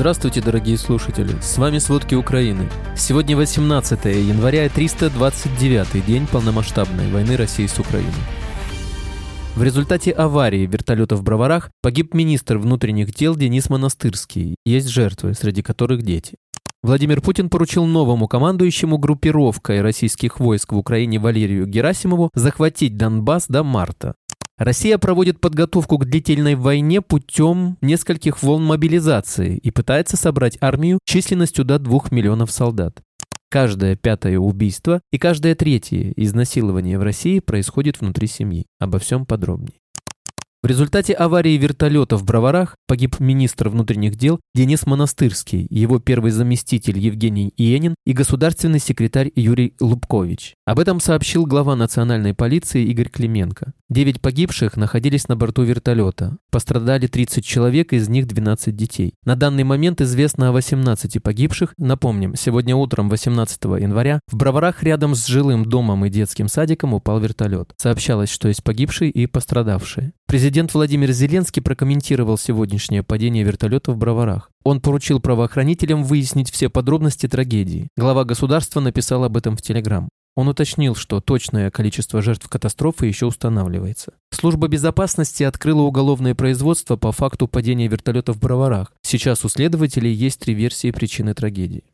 Здравствуйте, дорогие слушатели! С вами «Сводки Украины». Сегодня 18 января и 329 день полномасштабной войны России с Украиной. В результате аварии вертолета в Броварах погиб министр внутренних дел Денис Монастырский. Есть жертвы, среди которых дети. Владимир Путин поручил новому командующему группировкой российских войск в Украине Валерию Герасимову захватить Донбасс до марта. Россия проводит подготовку к длительной войне путем нескольких волн мобилизации и пытается собрать армию численностью до 2 миллионов солдат. Каждое пятое убийство и каждое третье изнасилование в России происходит внутри семьи. Обо всем подробнее. В результате аварии вертолета в Броварах погиб министр внутренних дел Денис Монастырский, его первый заместитель Евгений Иенин и государственный секретарь Юрий Лубкович. Об этом сообщил глава национальной полиции Игорь Клименко. Девять погибших находились на борту вертолета. Пострадали 30 человек, из них 12 детей. На данный момент известно о 18 погибших. Напомним, сегодня утром 18 января в Броварах рядом с жилым домом и детским садиком упал вертолет. Сообщалось, что есть погибшие и пострадавшие. Президент Владимир Зеленский прокомментировал сегодняшнее падение вертолета в Броварах. Он поручил правоохранителям выяснить все подробности трагедии. Глава государства написал об этом в Телеграм. Он уточнил, что точное количество жертв катастрофы еще устанавливается. Служба безопасности открыла уголовное производство по факту падения вертолета в Броварах. Сейчас у следователей есть три версии причины трагедии.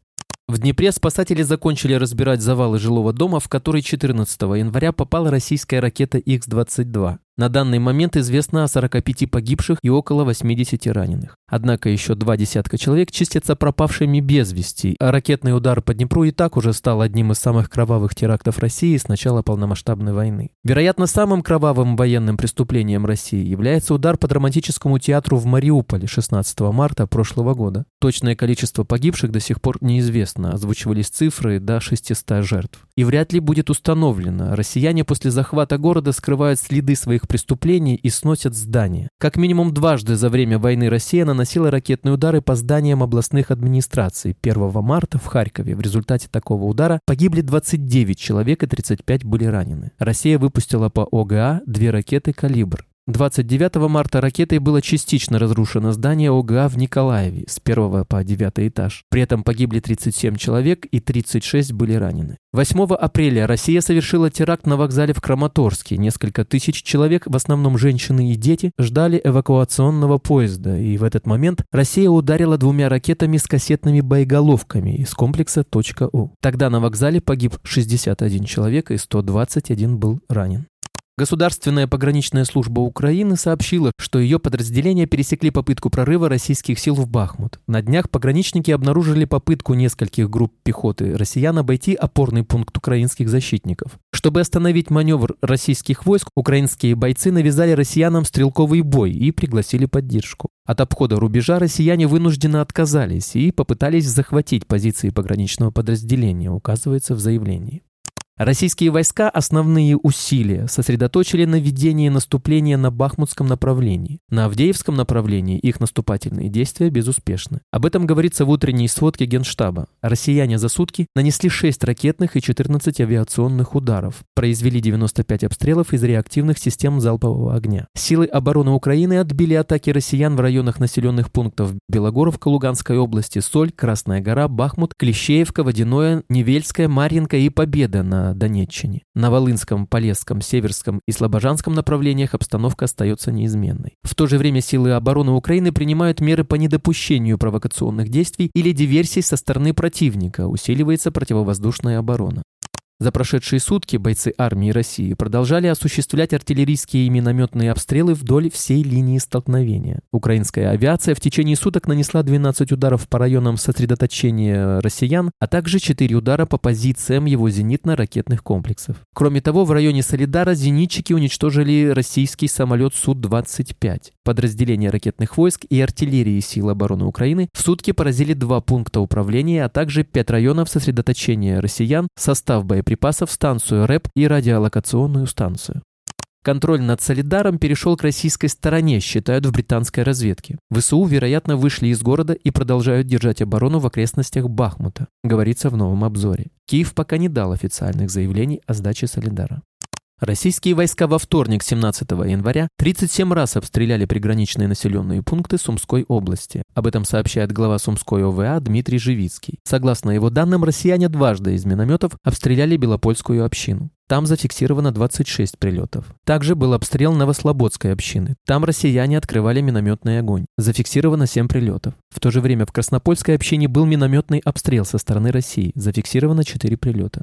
В Днепре спасатели закончили разбирать завалы жилого дома, в который 14 января попала российская ракета Х-22. На данный момент известно о 45 погибших и около 80 раненых. Однако еще два десятка человек чистятся пропавшими без вести, а ракетный удар по Днепру и так уже стал одним из самых кровавых терактов России с начала полномасштабной войны. Вероятно, самым кровавым военным преступлением России является удар по драматическому театру в Мариуполе 16 марта прошлого года. Точное количество погибших до сих пор неизвестно, озвучивались цифры до 600 жертв. И вряд ли будет установлено, россияне после захвата города скрывают следы своих преступлений и сносят здания. Как минимум дважды за время войны Россия наносила ракетные удары по зданиям областных администраций. 1 марта в Харькове в результате такого удара погибли 29 человек и 35 были ранены. Россия выпустила по ОГА две ракеты «Калибр». 29 марта ракетой было частично разрушено здание ОГА в Николаеве с 1 по 9 этаж. При этом погибли 37 человек и 36 были ранены. 8 апреля Россия совершила теракт на вокзале в Краматорске. Несколько тысяч человек, в основном женщины и дети, ждали эвакуационного поезда, и в этот момент Россия ударила двумя ракетами с кассетными боеголовками из комплекса «У». Тогда на вокзале погиб 61 человек и 121 был ранен. Государственная пограничная служба Украины сообщила, что ее подразделения пересекли попытку прорыва российских сил в Бахмут. На днях пограничники обнаружили попытку нескольких групп пехоты россиян обойти опорный пункт украинских защитников. Чтобы остановить маневр российских войск, украинские бойцы навязали россиянам стрелковый бой и пригласили поддержку. От обхода рубежа россияне вынужденно отказались и попытались захватить позиции пограничного подразделения, указывается в заявлении. Российские войска основные усилия сосредоточили на ведении наступления на Бахмутском направлении. На Авдеевском направлении их наступательные действия безуспешны. Об этом говорится в утренней сводке Генштаба. Россияне за сутки нанесли 6 ракетных и 14 авиационных ударов, произвели 95 обстрелов из реактивных систем залпового огня. Силы обороны Украины отбили атаки россиян в районах населенных пунктов Белогоровка Луганской области, Соль, Красная гора, Бахмут, Клещеевка, Водяное, Невельская, Марьинка и Победа на Донеччине. На Волынском, Полесском, Северском и Слобожанском направлениях обстановка остается неизменной. В то же время силы обороны Украины принимают меры по недопущению провокационных действий или диверсий со стороны противника, усиливается противовоздушная оборона. За прошедшие сутки бойцы армии России продолжали осуществлять артиллерийские и минометные обстрелы вдоль всей линии столкновения. Украинская авиация в течение суток нанесла 12 ударов по районам сосредоточения россиян, а также 4 удара по позициям его зенитно-ракетных комплексов. Кроме того, в районе Солидара зенитчики уничтожили российский самолет Су-25. Подразделения ракетных войск и артиллерии сил обороны Украины в сутки поразили два пункта управления, а также 5 районов сосредоточения россиян, состав боеприпасов боеприпасов, станцию РЭП и радиолокационную станцию. Контроль над Солидаром перешел к российской стороне, считают в британской разведке. ВСУ, вероятно, вышли из города и продолжают держать оборону в окрестностях Бахмута, говорится в новом обзоре. Киев пока не дал официальных заявлений о сдаче Солидара. Российские войска во вторник, 17 января, 37 раз обстреляли приграничные населенные пункты Сумской области. Об этом сообщает глава Сумской ОВА Дмитрий Живицкий. Согласно его данным, россияне дважды из минометов обстреляли Белопольскую общину. Там зафиксировано 26 прилетов. Также был обстрел Новослободской общины. Там россияне открывали минометный огонь. Зафиксировано 7 прилетов. В то же время в Краснопольской общине был минометный обстрел со стороны России. Зафиксировано 4 прилета.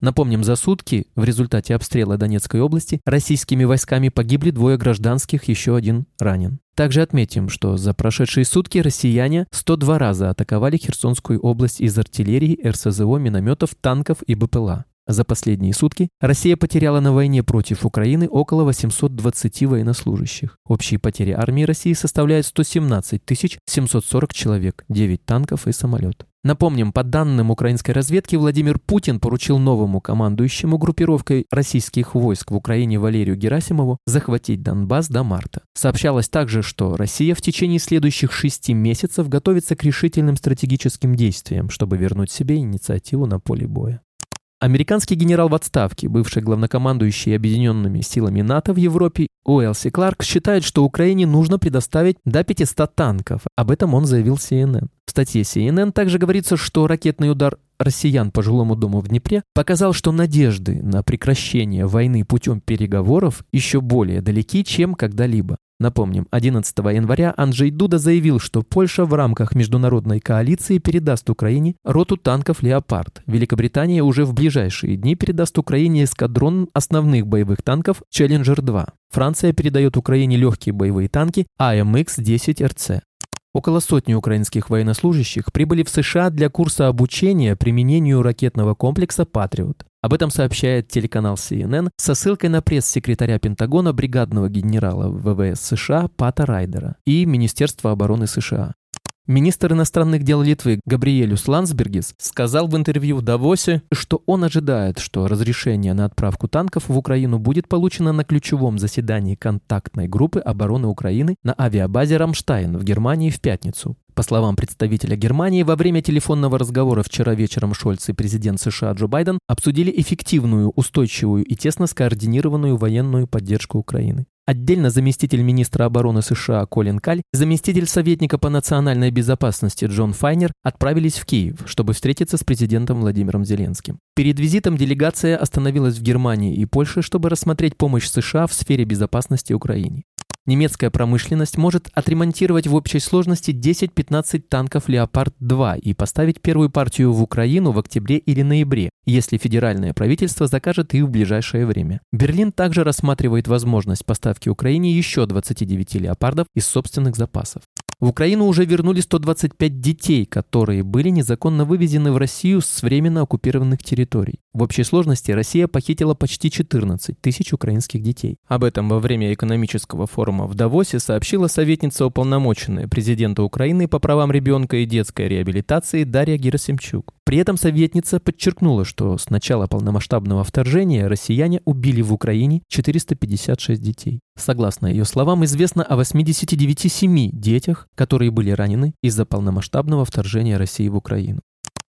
Напомним, за сутки в результате обстрела Донецкой области российскими войсками погибли двое гражданских, еще один ранен. Также отметим, что за прошедшие сутки россияне 102 раза атаковали Херсонскую область из артиллерии, РСЗО, минометов, танков и БПЛА. За последние сутки Россия потеряла на войне против Украины около 820 военнослужащих. Общие потери армии России составляют 117 740 человек, 9 танков и самолет. Напомним, по данным украинской разведки, Владимир Путин поручил новому командующему группировкой российских войск в Украине Валерию Герасимову захватить Донбасс до марта. Сообщалось также, что Россия в течение следующих шести месяцев готовится к решительным стратегическим действиям, чтобы вернуть себе инициативу на поле боя. Американский генерал в отставке, бывший главнокомандующий объединенными силами НАТО в Европе Уэлси Кларк считает, что Украине нужно предоставить до 500 танков. Об этом он заявил CNN. В статье CNN также говорится, что ракетный удар россиян по жилому дому в Днепре показал, что надежды на прекращение войны путем переговоров еще более далеки, чем когда-либо. Напомним, 11 января Анджей Дуда заявил, что Польша в рамках международной коалиции передаст Украине роту танков «Леопард». Великобритания уже в ближайшие дни передаст Украине эскадрон основных боевых танков «Челленджер-2». Франция передает Украине легкие боевые танки АМХ-10РЦ. Около сотни украинских военнослужащих прибыли в США для курса обучения применению ракетного комплекса «Патриот». Об этом сообщает телеканал CNN со ссылкой на пресс-секретаря Пентагона бригадного генерала ВВС США Пата Райдера и Министерства обороны США. Министр иностранных дел Литвы Габриэлюс Ландсбергис сказал в интервью в Давосе, что он ожидает, что разрешение на отправку танков в Украину будет получено на ключевом заседании контактной группы обороны Украины на авиабазе Рамштайн в Германии в пятницу. По словам представителя Германии, во время телефонного разговора вчера вечером Шольц и президент США Джо Байден обсудили эффективную, устойчивую и тесно скоординированную военную поддержку Украины. Отдельно заместитель министра обороны США Колин Каль, заместитель советника по национальной безопасности Джон Файнер отправились в Киев, чтобы встретиться с президентом Владимиром Зеленским. Перед визитом делегация остановилась в Германии и Польше, чтобы рассмотреть помощь США в сфере безопасности Украине. Немецкая промышленность может отремонтировать в общей сложности 10-15 танков «Леопард-2» и поставить первую партию в Украину в октябре или ноябре, если федеральное правительство закажет их в ближайшее время. Берлин также рассматривает возможность поставки Украине еще 29 «Леопардов» из собственных запасов. В Украину уже вернули 125 детей, которые были незаконно вывезены в Россию с временно оккупированных территорий. В общей сложности Россия похитила почти 14 тысяч украинских детей. Об этом во время экономического форума в Давосе сообщила советница уполномоченная президента Украины по правам ребенка и детской реабилитации Дарья Герасимчук. При этом советница подчеркнула, что с начала полномасштабного вторжения россияне убили в Украине 456 детей. Согласно ее словам, известно о 89,7 детях, которые были ранены из-за полномасштабного вторжения России в Украину.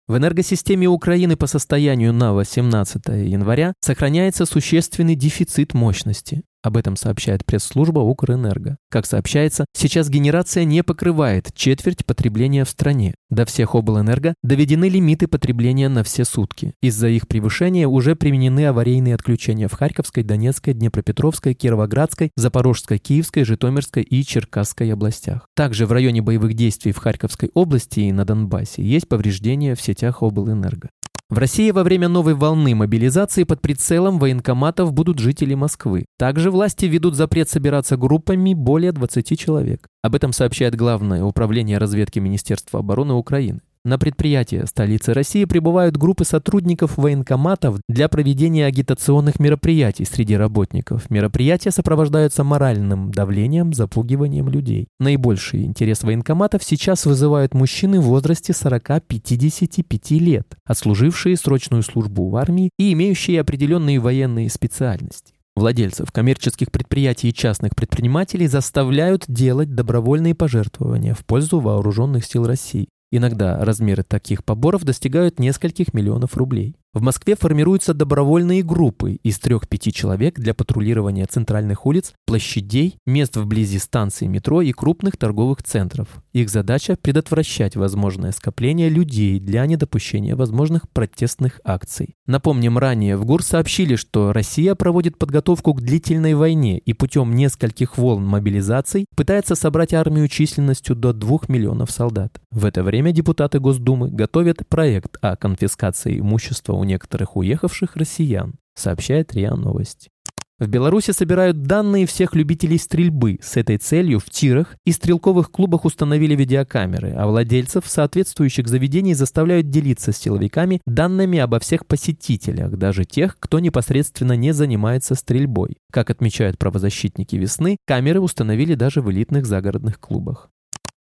В энергосистеме Украины по состоянию на 18 января сохраняется существенный дефицит мощности. Об этом сообщает пресс-служба Укрэнерго. Как сообщается, сейчас генерация не покрывает четверть потребления в стране. До всех облэнерго доведены лимиты потребления на все сутки. Из-за их превышения уже применены аварийные отключения в Харьковской, Донецкой, Днепропетровской, Кировоградской, Запорожской, Киевской, Житомирской и Черкасской областях. Также в районе боевых действий в Харьковской области и на Донбассе есть повреждения в сетях облэнерго. В России во время новой волны мобилизации под прицелом военкоматов будут жители Москвы. Также власти ведут запрет собираться группами более 20 человек. Об этом сообщает Главное управление разведки Министерства обороны Украины. На предприятия столицы России прибывают группы сотрудников военкоматов для проведения агитационных мероприятий среди работников. Мероприятия сопровождаются моральным давлением, запугиванием людей. Наибольший интерес военкоматов сейчас вызывают мужчины в возрасте 40-55 лет, отслужившие срочную службу в армии и имеющие определенные военные специальности. Владельцев коммерческих предприятий и частных предпринимателей заставляют делать добровольные пожертвования в пользу вооруженных сил России. Иногда размеры таких поборов достигают нескольких миллионов рублей. В Москве формируются добровольные группы из трех-пяти человек для патрулирования центральных улиц, площадей, мест вблизи станций метро и крупных торговых центров. Их задача – предотвращать возможное скопление людей для недопущения возможных протестных акций. Напомним, ранее в ГУР сообщили, что Россия проводит подготовку к длительной войне и путем нескольких волн мобилизаций пытается собрать армию численностью до 2 миллионов солдат. В это время депутаты Госдумы готовят проект о конфискации имущества у некоторых уехавших россиян, сообщает РИА Новости. В Беларуси собирают данные всех любителей стрельбы. С этой целью в тирах и стрелковых клубах установили видеокамеры, а владельцев соответствующих заведений заставляют делиться с силовиками данными обо всех посетителях, даже тех, кто непосредственно не занимается стрельбой. Как отмечают правозащитники весны, камеры установили даже в элитных загородных клубах.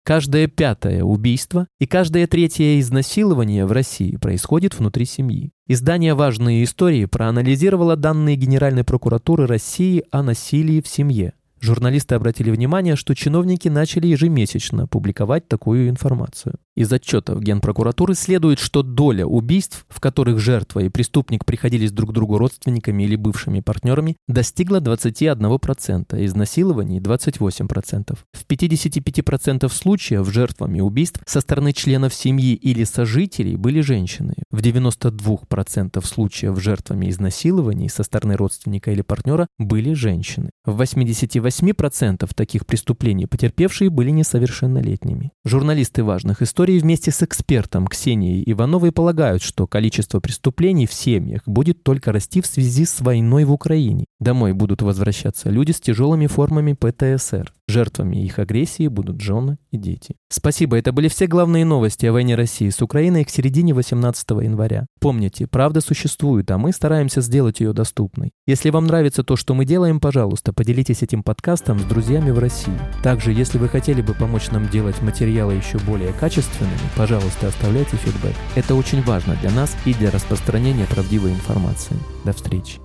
Каждое пятое убийство и каждое третье изнасилование в России происходит внутри семьи. Издание «Важные истории» проанализировало данные Генеральной прокуратуры России о насилии в семье. Журналисты обратили внимание, что чиновники начали ежемесячно публиковать такую информацию. Из отчетов Генпрокуратуры следует, что доля убийств, в которых жертва и преступник приходились друг другу родственниками или бывшими партнерами, достигла 21%, изнасилований 28%. В 55% случаев жертвами убийств со стороны членов семьи или сожителей были женщины. В 92% случаев жертвами изнасилований со стороны родственника или партнера были женщины. В 88% таких преступлений потерпевшие были несовершеннолетними. Журналисты важных историй истории вместе с экспертом Ксенией Ивановой полагают, что количество преступлений в семьях будет только расти в связи с войной в Украине. Домой будут возвращаться люди с тяжелыми формами ПТСР. Жертвами их агрессии будут жены и дети. Спасибо, это были все главные новости о войне России с Украиной к середине 18 января. Помните, правда существует, а мы стараемся сделать ее доступной. Если вам нравится то, что мы делаем, пожалуйста, поделитесь этим подкастом с друзьями в России. Также, если вы хотели бы помочь нам делать материалы еще более качественными, пожалуйста, оставляйте фидбэк. Это очень важно для нас и для распространения правдивой информации. До встречи.